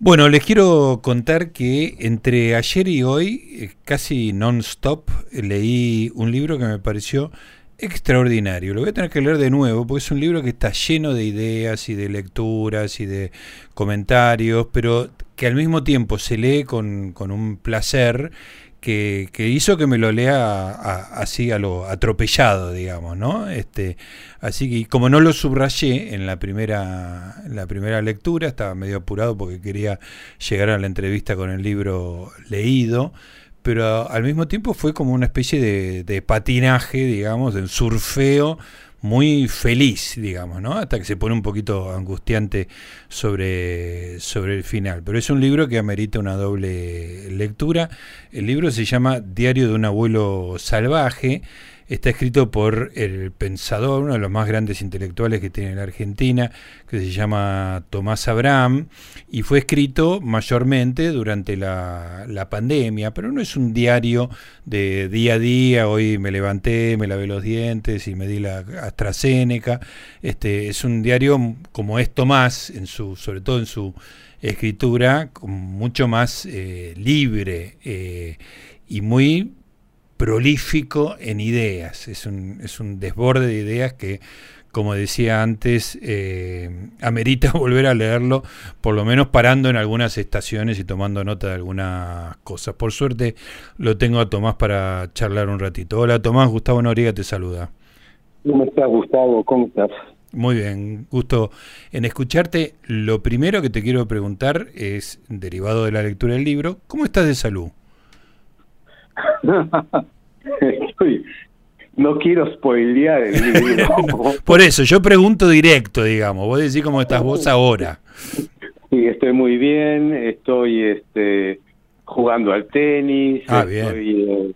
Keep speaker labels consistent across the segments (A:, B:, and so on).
A: Bueno, les quiero contar que entre ayer y hoy, eh, casi non-stop, leí un libro que me pareció extraordinario. Lo voy a tener que leer de nuevo porque es un libro que está lleno de ideas y de lecturas y de comentarios, pero que al mismo tiempo se lee con, con un placer que, hizo que me lo lea así a lo atropellado, digamos, ¿no? Este, así que como no lo subrayé en la primera, la primera lectura, estaba medio apurado porque quería llegar a la entrevista con el libro leído, pero al mismo tiempo fue como una especie de, de patinaje, digamos, de surfeo muy feliz, digamos, ¿no? Hasta que se pone un poquito angustiante sobre, sobre el final. Pero es un libro que amerita una doble lectura. El libro se llama Diario de un abuelo salvaje Está escrito por el pensador, uno de los más grandes intelectuales que tiene la Argentina, que se llama Tomás Abraham, y fue escrito mayormente durante la, pandemia, pero no es un diario de día a día, hoy me levanté, me lavé los dientes y me di la AstraZeneca, este, es un diario como es Tomás, en su, sobre todo en su escritura, mucho más eh, libre eh, y muy prolífico en ideas, es un, es un desborde de ideas que, como decía antes, eh, amerita volver a leerlo, por lo menos parando en algunas estaciones y tomando nota de algunas cosas. Por suerte lo tengo a Tomás para charlar un ratito. Hola Tomás, Gustavo Noriega te saluda.
B: ¿Cómo estás Gustavo? ¿Cómo estás?
A: Muy bien, gusto en escucharte. Lo primero que te quiero preguntar es, derivado de la lectura del libro, ¿cómo estás de salud?
B: no quiero spoilear el libro.
A: Por eso, yo pregunto directo, digamos. Vos decís cómo estás vos ahora.
B: Sí, estoy muy bien. Estoy este, jugando al tenis.
A: Ah, bien.
B: Eh,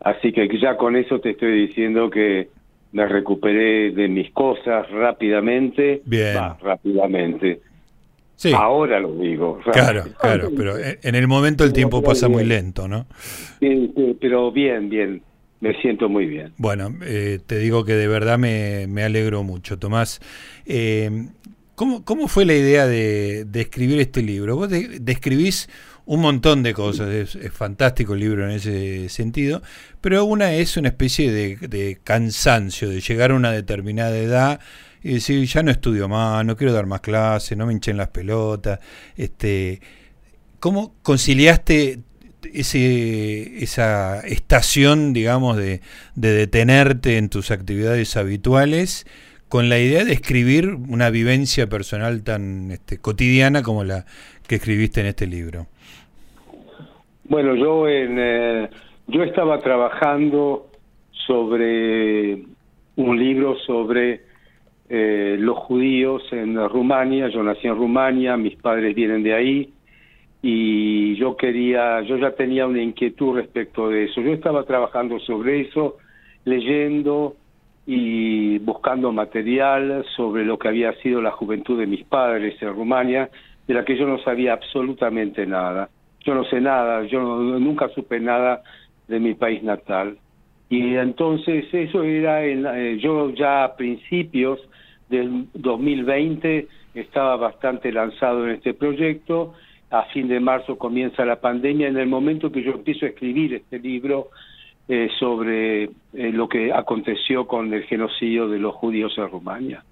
B: así que ya con eso te estoy diciendo que me recuperé de mis cosas rápidamente.
A: Bien.
B: rápidamente. Ahora lo digo.
A: Claro, claro, pero en el momento el tiempo pasa muy lento, ¿no?
B: Sí, pero bien, bien. Me siento muy bien.
A: Bueno, eh, te digo que de verdad me, me alegro mucho. Tomás, eh, ¿cómo, ¿cómo, fue la idea de, escribir este libro? Vos describís un montón de cosas, es, fantástico el libro en ese sentido, pero una es una especie de, de cansancio, de llegar a una determinada edad y decir, ya no estudio más, no quiero dar más clases, no me hinchen las pelotas. Este, ¿Cómo conciliaste ese, esa estación, digamos, de, de detenerte en tus actividades habituales con la idea de escribir una vivencia personal tan este, cotidiana como la que escribiste en este libro?
B: Bueno, yo en, eh, yo estaba trabajando sobre un libro sobre eh, los judíos en Rumania, yo nací en Rumania, mis padres vienen de ahí y yo quería, yo ya tenía una inquietud respecto de eso. Yo estaba trabajando sobre eso, leyendo y buscando material sobre lo que había sido la juventud de mis padres en Rumania, de la que yo no sabía absolutamente nada. Yo no sé nada, yo nunca supe nada de mi país natal. Y entonces eso era, en, eh, yo ya a principios del 2020 estaba bastante lanzado en este proyecto. A fin de marzo comienza la pandemia. En el momento que yo empiezo a escribir este libro eh, sobre eh, lo que aconteció con el genocidio de los judíos en Rumania.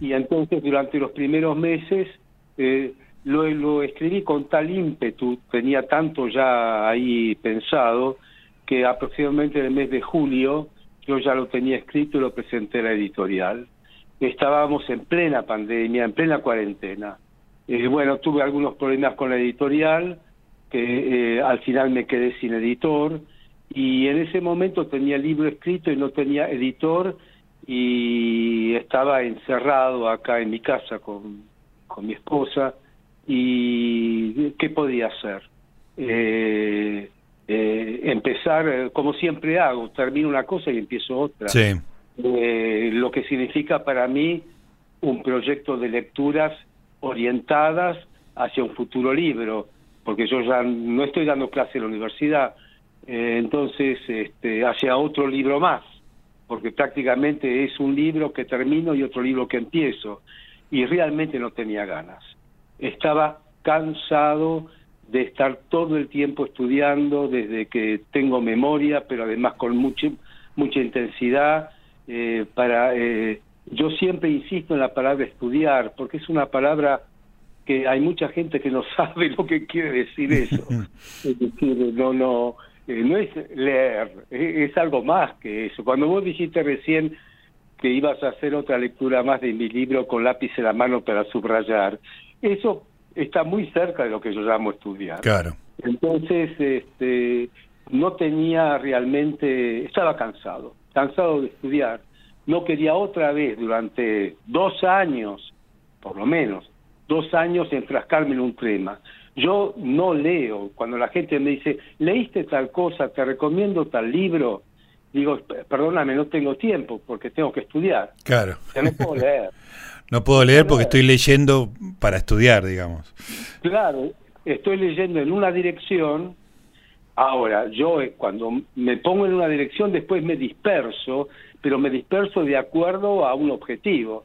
B: Y entonces durante los primeros meses eh, lo, lo escribí con tal ímpetu, tenía tanto ya ahí pensado, que aproximadamente en el mes de julio yo ya lo tenía escrito y lo presenté a la editorial estábamos en plena pandemia, en plena cuarentena. Eh, bueno, tuve algunos problemas con la editorial, que eh, al final me quedé sin editor, y en ese momento tenía libro escrito y no tenía editor, y estaba encerrado acá en mi casa con, con mi esposa, y ¿qué podía hacer? Eh, empezar, como siempre hago, termino una cosa y empiezo otra.
A: Sí.
B: Eh, lo que significa para mí un proyecto de lecturas orientadas hacia un futuro libro, porque yo ya no estoy dando clase en la universidad, eh, entonces este, hacia otro libro más, porque prácticamente es un libro que termino y otro libro que empiezo, y realmente no tenía ganas. Estaba cansado de estar todo el tiempo estudiando desde que tengo memoria, pero además con mucha mucha intensidad. Eh, para eh, yo siempre insisto en la palabra estudiar, porque es una palabra que hay mucha gente que no sabe lo que quiere decir eso. es decir, no, no, eh, no es leer, es, algo más que eso. Cuando vos dijiste recién que ibas a hacer otra lectura más de mi libro con lápiz en la mano para subrayar, eso está muy cerca de lo que yo llamo estudiar.
A: Claro.
B: Entonces, este, no tenía realmente, estaba cansado, cansado de estudiar. No quería otra vez durante dos años, por lo menos, dos años enfrascarme en un tema. Yo no leo. Cuando la gente me dice, leíste tal cosa, te recomiendo tal libro, digo, perdóname, no tengo tiempo porque tengo que estudiar.
A: Claro.
B: no puedo leer.
A: no puedo leer porque estoy leyendo para estudiar, digamos.
B: Claro, estoy leyendo en una dirección. Ahora, yo eh, cuando me pongo en una dirección, después me disperso, pero me disperso de acuerdo a un objetivo.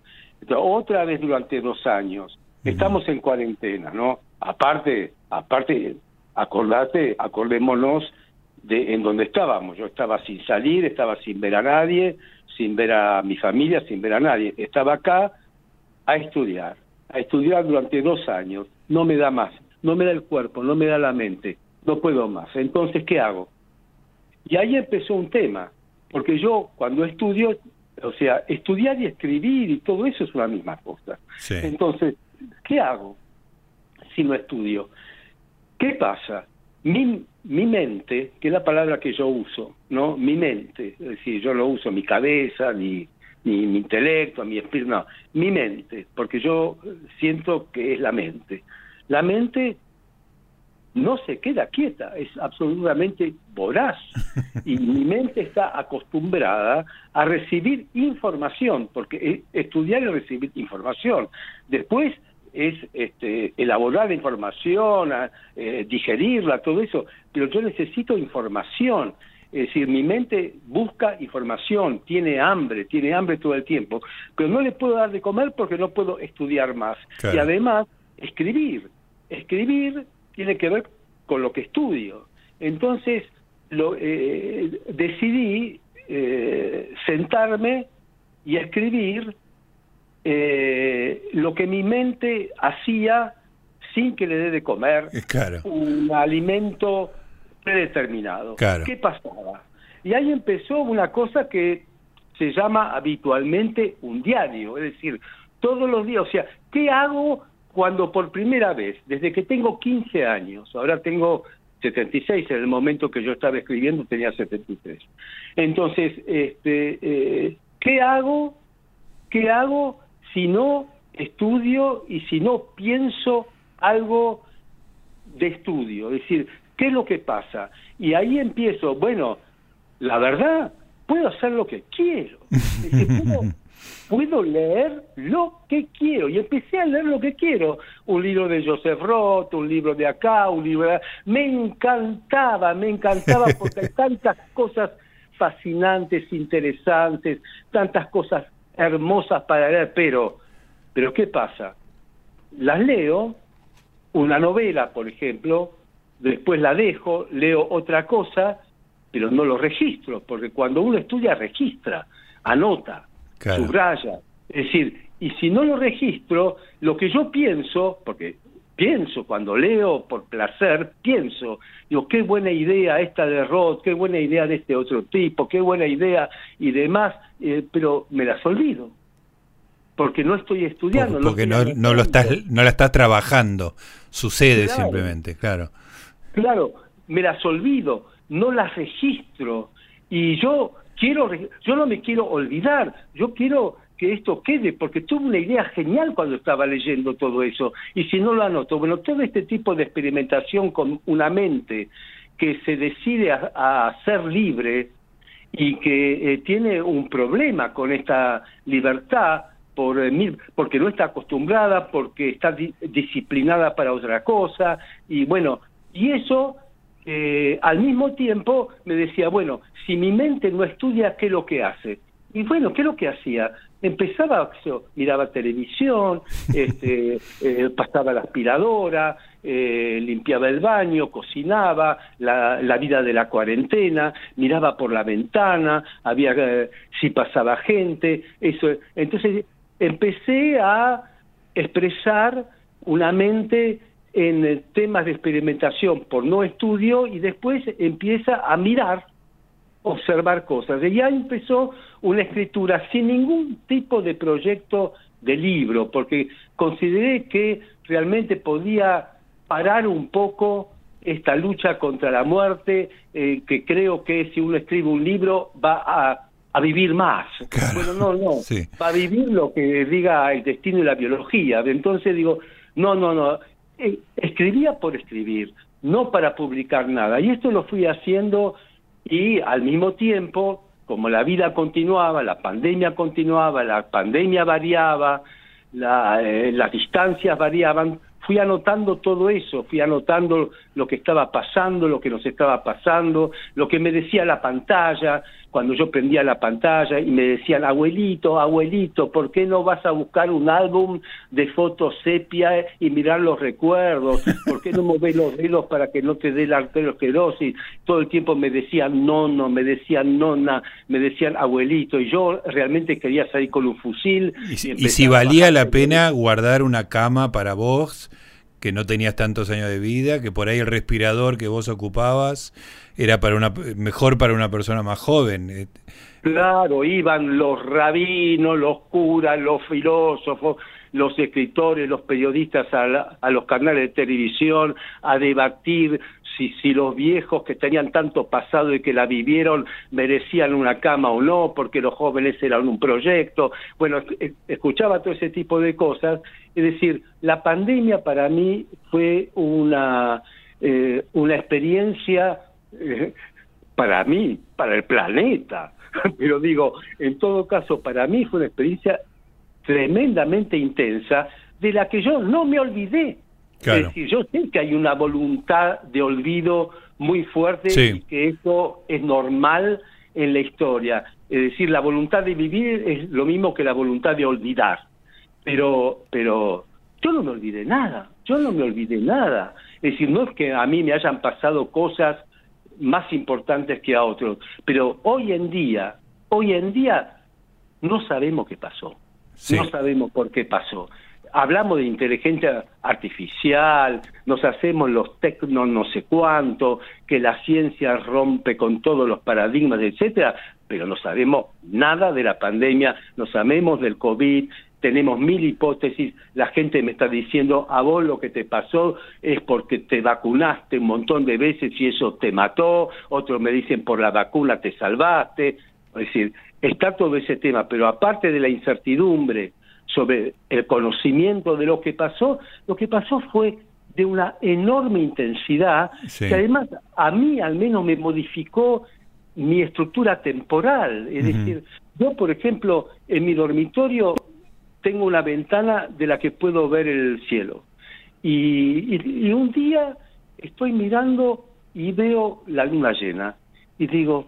B: otra vez durante dos años. Estamos en cuarentena, ¿no? Aparte, aparte, acordate, acordémonos de en donde estábamos. Yo estaba sin salir, estaba sin ver a nadie, sin ver a mi familia, sin ver a nadie. Estaba acá a estudiar, a estudiar durante dos años. No me da más, no me da el cuerpo, no me da la mente, no puedo más. Entonces, ¿qué hago? Y ahí empezó un tema, porque yo cuando estudio, o sea, estudiar y escribir y todo eso es una misma cosa. Entonces, ¿qué hago si no estudio? ¿Qué pasa? Mi, mi mente, que es la palabra que yo uso, ¿no? Mi mente, es decir, yo no uso mi cabeza, ni, ni mi intelecto, mi espíritu, no, mi mente, porque yo siento que es la mente. La mente no se queda quieta, es absolutamente voraz. Y mi mente está acostumbrada a recibir información, porque estudiar y recibir información. Después es este, elaborar la información, eh, digerirla, todo eso, pero yo necesito información. Es decir, mi mente busca información, tiene hambre, tiene hambre todo el tiempo, pero no le puedo dar de comer porque no puedo estudiar más. Y además, escribir. Escribir tiene que ver con lo que estudio. Entonces, lo, eh, decidí eh, sentarme y escribir eh, lo que mi mente hacía sin que le dé de comer un alimento predeterminado. ¿Qué pasaba? Y ahí empezó una cosa que se llama habitualmente un diario, es decir, todos los días, o sea, ¿qué hago cuando por primera vez, desde que tengo 15 años, ahora tengo 76, en el momento que yo estaba escribiendo tenía 73. Entonces, este, eh, ¿qué hago? ¿Qué hago si no estudio y si no pienso algo de estudio? Es decir, ¿qué es lo que pasa? Y ahí empiezo, bueno, la verdad, puedo hacer lo que quiero. Puedo, leer lo que quiero. Y empecé a leer lo que quiero. Un libro de Joseph Roth, un libro de acá, un libro de... Me encantaba, me encantaba porque hay tantas cosas fascinantes, interesantes, tantas cosas hermosas para leer, pero, pero ¿qué pasa? Las leo, una novela, por ejemplo, después la dejo, leo otra cosa, pero no lo registro, porque cuando uno estudia registra, anota, subraya. Es decir, y si no lo registro, lo que yo pienso, porque pienso cuando leo por placer, pienso, digo, qué buena idea esta de Roth, qué buena idea de este otro tipo, qué buena idea y demás, eh, pero me las olvido. Porque no estoy estudiando.
A: Porque, no, no, lo estás, no la estás trabajando, sucede simplemente, claro.
B: Claro, me las olvido, no las registro. Y yo quiero, yo no me quiero olvidar, yo quiero que esto quede, porque tuve una idea genial cuando estaba leyendo todo eso, y si no lo anoto, bueno, todo este tipo de experimentación con una mente que se decide a, ser libre y que eh, tiene un problema con esta libertad, por, eh, porque no está acostumbrada, porque está disciplinada para otra cosa, y bueno, y eso eh, al mismo tiempo me decía, bueno, si mi mente no estudia, ¿qué es lo que hace? Y bueno, ¿qué es lo que hacía? Empezaba, yo, miraba televisión, este, eh, pasaba la aspiradora, eh, limpiaba el baño, cocinaba, la, la, vida de la cuarentena, miraba por la ventana, había eh, si pasaba gente, eso. Entonces empecé a expresar una mente en temas de experimentación por no estudio y después empieza a mirar, observar cosas. Y ya empezó una escritura sin ningún tipo de proyecto de libro, porque consideré que realmente podía parar un poco esta lucha contra la muerte, eh, que creo que si uno escribe un libro va a, a vivir más. Bueno, no, no, va a vivir lo que diga el destino y la biología. Entonces digo, no, no, no, eh, escribía por escribir, no para publicar nada. Y esto lo fui haciendo y al mismo tiempo, como la vida continuaba, la pandemia continuaba, la pandemia variaba, la, eh, las distancias variaban, fui anotando todo eso, fui anotando lo que estaba pasando, lo que nos estaba pasando, lo que me decía la pantalla, cuando yo prendía la pantalla y me decían, abuelito, abuelito, ¿por qué no vas a buscar un álbum de fotos sepia y mirar los recuerdos? ¿Por qué no mover los dedos para que no te dé la arteriosclerosis? Todo el tiempo me decían, no, no, me decían, nona, me decían, abuelito, y yo realmente quería salir con un fusil.
A: Y, si valía la pena guardar una cama para vos, que no tenías tantos años de vida, que por ahí el respirador que vos ocupabas era para una mejor para una persona más joven. Eh.
B: Claro, iban los rabinos, los curas, los filósofos, los escritores, los periodistas a, a los canales de televisión a debatir si, si los viejos que tenían tanto pasado y que la vivieron merecían una cama o no, porque los jóvenes eran un proyecto. Bueno, escuchaba todo ese tipo de cosas. Es decir, la pandemia para mí fue una, eh, una experiencia eh, para mí, para el planeta. Pero digo, en todo caso, para mí fue una experiencia tremendamente intensa de la que yo no me olvidé. Es decir, yo sé que hay una voluntad de olvido muy fuerte y que eso es normal en la historia. Es decir, la voluntad de vivir es lo mismo que la voluntad de olvidar. Pero, pero yo no me olvidé nada, yo no me olvidé nada. Es decir, no es que a mí me hayan pasado cosas más importantes que a otros, pero hoy en día, hoy en día no sabemos qué pasó, no sabemos por qué pasó. Hablamos de inteligencia artificial, nos hacemos los tecnos no sé cuánto, que la ciencia rompe con todos los paradigmas, etcétera, pero no sabemos nada de la pandemia, no sabemos del COVID, tenemos mil hipótesis, la gente me está diciendo, a vos lo que te pasó es porque te vacunaste un montón de veces y eso te mató, otros me dicen por la vacuna te salvaste, es decir, está todo ese tema, pero aparte de la incertidumbre, sobre el conocimiento de lo que pasó, lo que pasó fue de una enorme intensidad que además a mí al menos me modificó mi estructura temporal. Es decir, yo por ejemplo en mi dormitorio tengo una ventana de la que puedo ver el cielo. Y, y un día estoy mirando y veo la luna llena y digo,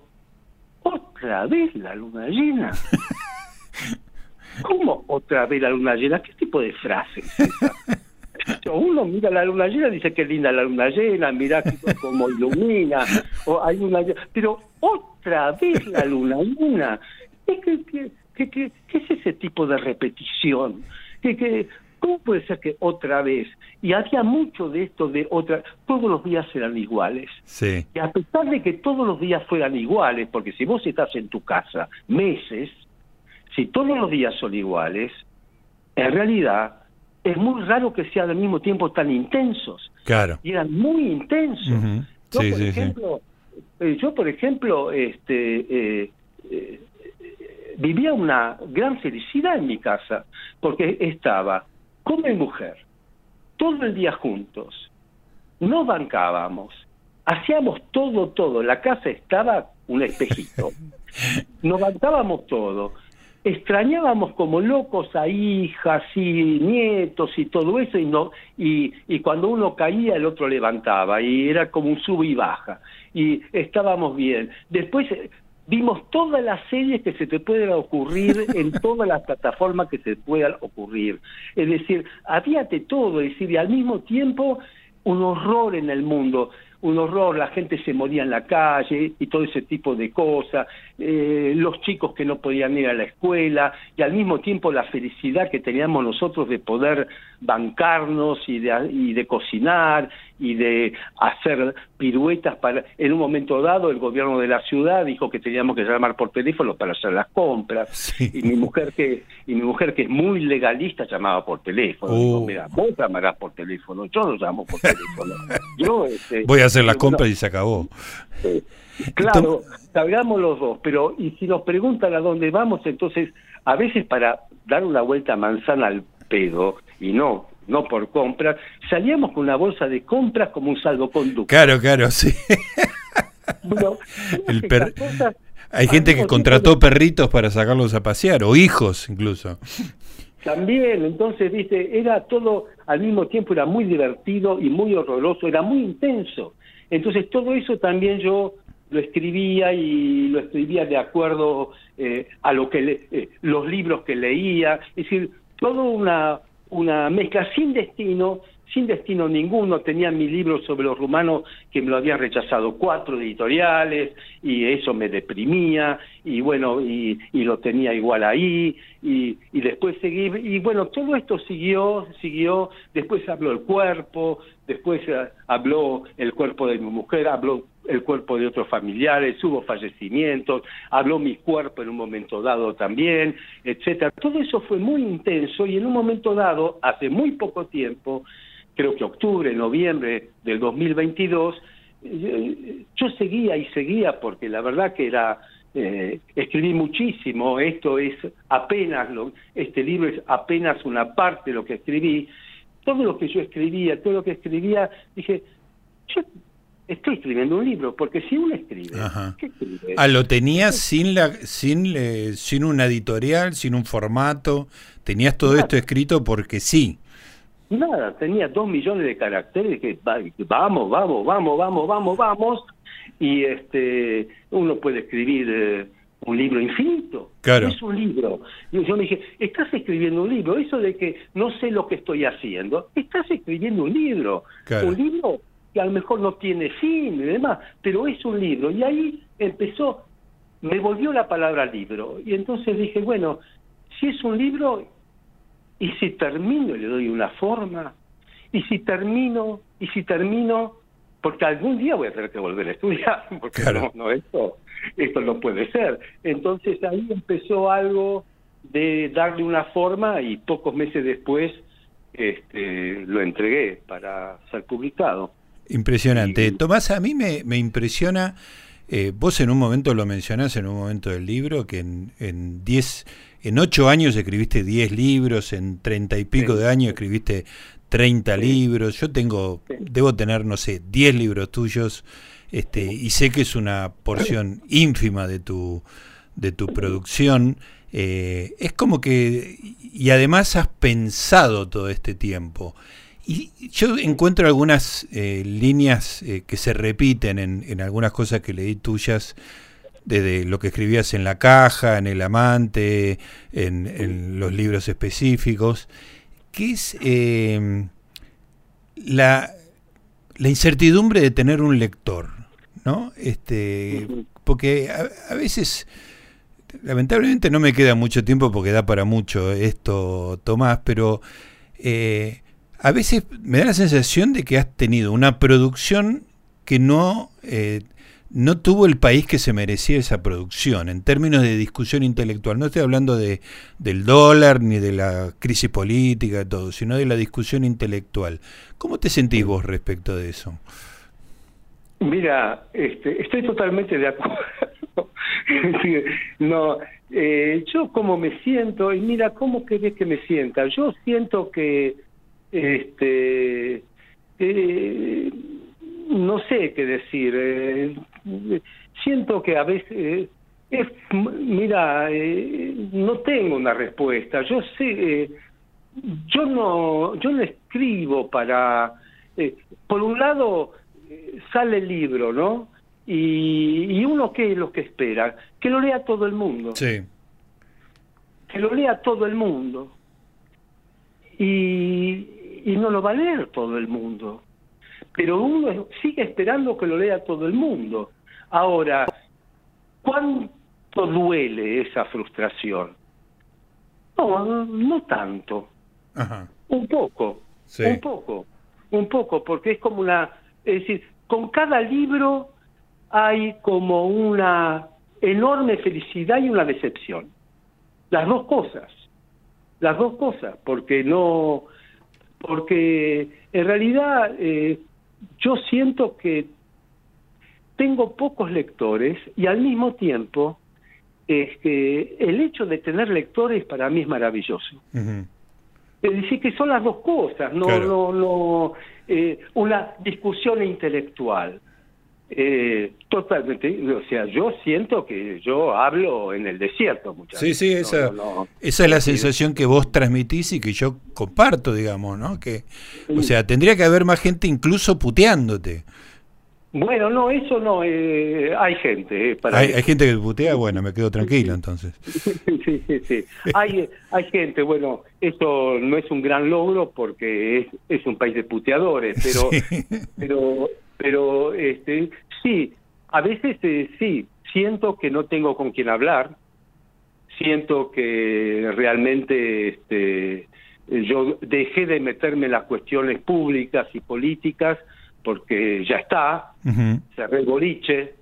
B: otra vez la luna llena. ¿Cómo otra vez la luna llena? ¿Qué tipo de frase Uno mira la luna llena y dice que linda la luna llena, mira cómo ilumina, o hay una... Pero otra vez la luna llena. ¿Qué, qué, qué, qué es ese tipo de repetición? ¿Qué, ¿Cómo puede ser que otra vez? Y había mucho de esto de otra, todos los días eran iguales.
A: Sí.
B: Y a pesar de que todos los días fueran iguales, porque si vos estás en tu casa meses, si todos los días son iguales, en realidad es muy raro que sean al mismo tiempo tan intensos.
A: Claro.
B: Y eran muy intensos. yo, por ejemplo, eh, yo, por ejemplo, este, eh, eh, vivía una gran felicidad en mi casa, porque estaba con mi mujer, todo el día juntos, no bancábamos, hacíamos todo, todo, la casa estaba un espejito, nos bancábamos todo extrañábamos como locos a hijas y nietos y todo eso y no y, y cuando uno caía el otro levantaba y era como un sub y baja y estábamos bien. Después vimos todas las series que se te pueden ocurrir en todas las plataformas que se puedan ocurrir. Es decir había de todo es decir y al mismo tiempo un horror en el mundo. Un horror, la gente se moría en la calle y todo ese tipo de cosas, eh, los chicos que no podían ir a la escuela y al mismo tiempo la felicidad que teníamos nosotros de poder bancarnos y de, y de cocinar y de hacer piruetas para en un momento dado el gobierno de la ciudad dijo que teníamos que llamar por teléfono para hacer las compras. Y mi mujer que y mi mujer que es muy legalista llamaba por teléfono.
A: Uh.
B: mira vos llamarás por teléfono yo no llamo por teléfono yo
A: este, voy a hacer las compras y se acabó.
B: claro salgamos los dos pero y si nos preguntan a dónde vamos entonces a veces para dar una vuelta manzana al pedo y no no por compras, salíamos con una bolsa de compras como un salvoconducto.
A: Claro, claro, sí. Hay gente que contrató perritos para sacarlos a pasear, o hijos incluso.
B: También, entonces, viste, era todo al mismo tiempo, era muy divertido y muy horroroso, era muy intenso. Entonces, todo eso también yo lo escribía y lo escribía de acuerdo eh, a lo que eh, los libros que leía, es decir, toda una, una mezcla sin destino, sin destino ninguno. Tenía mi libro sobre los rumanos que me lo habían rechazado cuatro editoriales y eso me deprimía y bueno, y, lo tenía igual ahí y, y después seguí, y bueno, todo esto siguió, siguió, después habló el cuerpo, después eh, habló el cuerpo de mi mujer, habló el cuerpo de otros familiares, hubo fallecimientos, habló mi cuerpo en un momento dado también, etcétera. Todo eso fue muy intenso y en un momento dado, hace muy poco tiempo, creo que octubre, noviembre del 2022, eh, yo seguía y seguía porque la verdad que era eh, escribí muchísimo, esto es apenas, lo, este libro es apenas una parte de lo que escribí, todo lo que yo escribía, todo lo que escribía, dije, yo estoy escribiendo un libro, porque si uno escribe,
A: ¿qué escribe? Ah, lo tenías sin la, sin, eh, sin una editorial, sin un formato, tenías todo esto escrito porque sí.
B: Nada, tenía dos millones de caracteres que vamos, vamos, vamos, vamos, vamos, vamos, y este uno puede escribir eh, un libro infinito.
A: Claro.
B: Es un libro. Y yo me dije, estás escribiendo un libro, eso de que no sé lo que estoy haciendo, estás escribiendo un libro. Un libro que a lo mejor no tiene fin y demás, pero es un libro. Y ahí empezó, me volvió la palabra libro. Y entonces dije, bueno, si es un libro, y si termino le doy una forma, y si termino, y si termino, porque algún día voy a tener que volver a estudiar, porque no, no, esto, esto no puede ser. Entonces ahí empezó algo de darle una forma y pocos meses después este, lo entregué para ser publicado.
A: Impresionante. Tomás, a mí me, me impresiona, eh, vos en un momento lo mencionás, en un momento del libro, que en, en diez, en ocho años escribiste diez libros, en treinta y pico de años escribiste treinta libros, yo tengo, debo tener, no sé, diez libros tuyos, este, y sé que es una porción ínfima de tu, de tu producción. Eh, es como que, y además has pensado todo este tiempo. Y yo encuentro algunas eh, líneas eh, que se repiten en, en, algunas cosas que leí tuyas, desde lo que escribías en la caja, en El Amante, en, los libros específicos, que es eh, la, la, incertidumbre de tener un lector, ¿no? Este, porque a, a veces lamentablemente no me queda mucho tiempo porque da para mucho esto, Tomás, pero eh, a veces me da la sensación de que has tenido una producción que no, eh, no tuvo el país que se merecía esa producción, en términos de discusión intelectual. No estoy hablando de, del dólar ni de la crisis política, todo, sino de la discusión intelectual. ¿Cómo te sentís vos respecto de eso?
B: Mira, este, estoy totalmente de acuerdo. no, eh, yo como me siento, y mira, ¿cómo querés que me sienta? Yo siento que este eh, no sé qué decir eh, siento que a veces es, mira eh, no tengo una respuesta yo sé yo no yo no escribo para por un lado sale el libro no y, y uno qué es lo que espera que lo lea todo el mundo.
A: Sí.
B: Que lo lea todo el mundo. Y, y no lo va a leer todo el mundo. pero uno sigue esperando que lo lea todo el mundo. Ahora, ¿cuánto duele esa frustración? No, no tanto. Un poco, un poco, un poco, porque es como una, es decir, con cada libro hay como una enorme felicidad y una decepción. Las dos cosas, las dos cosas, porque no, porque en realidad eh, yo siento que tengo pocos lectores y al mismo tiempo es que el hecho de tener lectores para mí es maravilloso. Es decir, que son las dos cosas, no, no, no eh, una discusión intelectual. Eh, totalmente, o sea, yo siento que yo hablo en el desierto muchas
A: sí, Sí, esa, esa es la sensación que vos transmitís y que yo comparto, digamos, ¿no? Que, o sea, tendría que haber más gente incluso puteándote.
B: Bueno, no, eso no, eh, hay gente. Eh,
A: para ¿Hay, gente que putea, bueno, me quedo tranquilo entonces.
B: sí, sí, sí. Hay, hay gente, bueno, esto no es un gran logro porque es, es un país de puteadores, pero, pero pero este sí, a veces eh, sí, siento que no tengo con quién hablar, siento que realmente este, yo dejé de meterme en las cuestiones públicas y políticas porque ya está, cerré el boliche,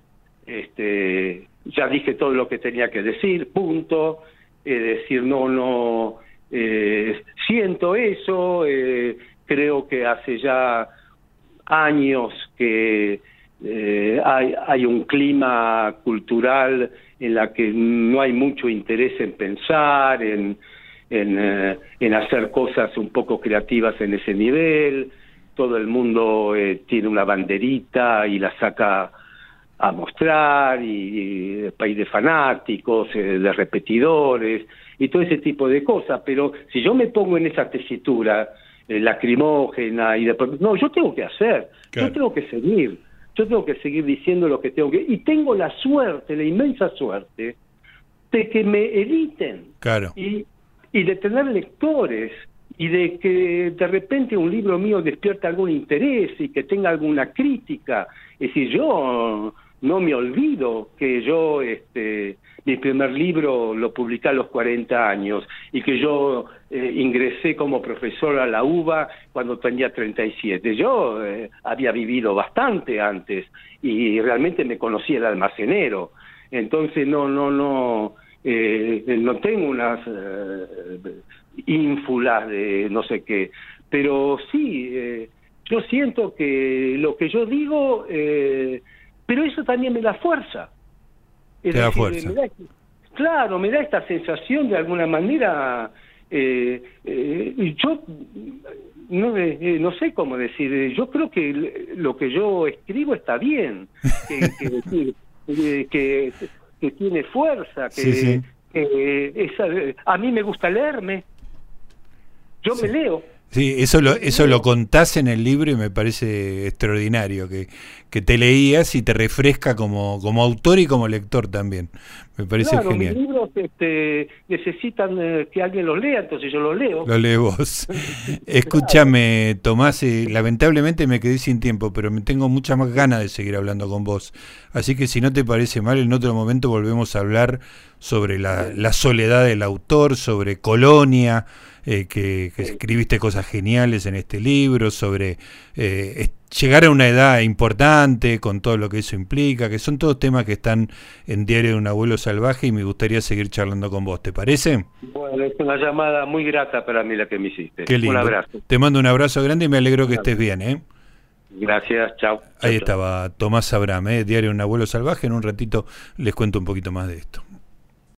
B: este, ya dije todo lo que tenía que decir, punto, es decir, no, no, eh, siento eso, eh, creo que hace ya años que eh, hay, hay un clima cultural en la que no hay mucho interés en pensar, en, en, eh, en hacer cosas un poco creativas en ese nivel. Todo el mundo eh, tiene una banderita y la saca a mostrar, y, país de fanáticos, de repetidores, y todo ese tipo de cosas. Pero si yo me pongo en esa tesitura, eh, lacrimógena y después no yo tengo que hacer yo tengo que seguir yo tengo que seguir diciendo lo que tengo que y tengo la suerte la inmensa suerte de que me editen
A: claro.
B: y, y de tener lectores y de que de repente un libro mío despierta algún interés y que tenga alguna crítica es decir yo no me olvido que yo este mi primer libro lo publiqué a los 40 años y que yo eh, ingresé como profesor a la UBA cuando tenía 37. Yo eh, había vivido bastante antes y realmente me conocía el almacenero. Entonces no, no, no, eh, no tengo unas ínfulas de no sé qué, pero sí, yo siento que lo que yo digo, pero eso también me da fuerza. Claro, me da esta sensación de alguna manera, eh, eh, yo no, eh, no sé cómo decir, yo creo que lo que yo escribo está bien, que, que, que, tiene fuerza, que, a mí me gusta leerme, yo me leo.
A: Sí, eso lo, eso lo contás en el libro y me parece extraordinario, que, que te leías y te refresca como, como autor y como lector también. Me parece
B: claro,
A: genial.
B: Mis libros este, necesitan eh, que alguien los lea, entonces yo los leo.
A: Lo lees vos. Escúchame, Tomás, eh, lamentablemente me quedé sin tiempo, pero me tengo mucha más ganas de seguir hablando con vos. Así que si no te parece mal, en otro momento volvemos a hablar sobre la, la soledad del autor, sobre Colonia eh, que, escribiste cosas geniales en este libro, sobre eh, llegar a una edad importante con todo lo que eso implica, que son todos temas que están en Diario de un Abuelo Salvaje y me gustaría seguir charlando con vos, ¿te parece?
B: Bueno, es una llamada muy grata para mí la que me hiciste.
A: Qué lindo. Un abrazo. Te mando un abrazo grande y me alegro que estés bien, ¿eh?
B: Gracias, chao.
A: Ahí estaba Tomás Abraham, ¿eh? Diario de un Abuelo Salvaje. En un ratito les cuento un poquito más de esto.